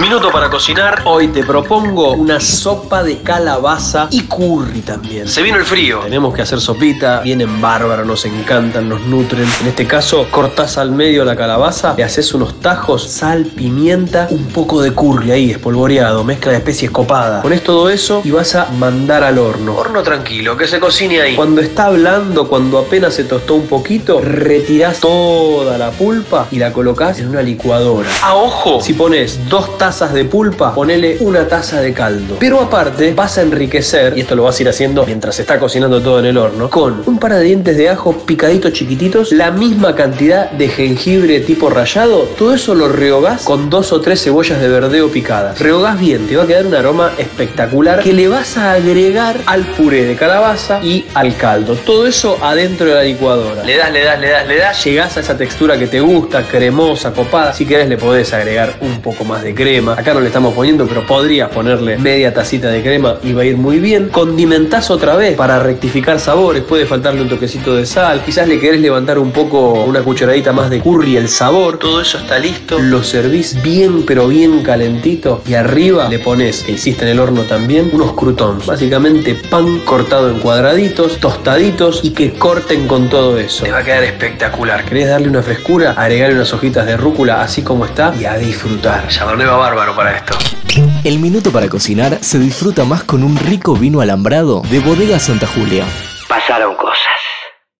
Minuto para cocinar. Hoy te propongo una sopa de calabaza y curry también. Se vino el frío. Tenemos que hacer sopita. Vienen bárbaros, nos encantan, nos nutren. En este caso, cortás al medio la calabaza, le haces unos tajos, sal, pimienta, un poco de curry ahí, espolvoreado, mezcla de especies copada. Pones todo eso y vas a mandar al horno. Horno tranquilo, que se cocine ahí. Cuando está blando, cuando apenas se tostó un poquito, retirás toda la pulpa y la colocás en una licuadora. A ojo, si pones dos tazas de pulpa, ponele una taza de caldo. Pero aparte, vas a enriquecer, y esto lo vas a ir haciendo mientras se está cocinando todo en el horno, con un par de dientes de ajo picaditos chiquititos, la misma cantidad de jengibre tipo rallado, todo eso lo rehogás con dos o tres cebollas de verdeo picadas. Rehogás bien, te va a quedar un aroma espectacular que le vas a agregar al puré de calabaza y al caldo. Todo eso adentro de la licuadora. Le das, le das, le das, le das, llegás a esa textura que te gusta, cremosa, copada. Si querés le podés agregar un poco más de crema. Acá no le estamos poniendo, pero podrías ponerle media tacita de crema y va a ir muy bien. Condimentás otra vez para rectificar sabores. Puede faltarle un toquecito de sal. Quizás le querés levantar un poco, una cucharadita más de curry, el sabor. Todo eso está listo. Lo servís bien, pero bien calentito. Y arriba le pones, que hiciste en el horno también, unos croutons. Básicamente pan cortado en cuadraditos, tostaditos y que corten con todo eso. Te va a quedar espectacular. ¿Querés darle una frescura? Agregarle unas hojitas de rúcula así como está y a disfrutar. Va bárbaro para esto. El minuto para cocinar se disfruta más con un rico vino alambrado de Bodega Santa Julia. Pasaron cosas.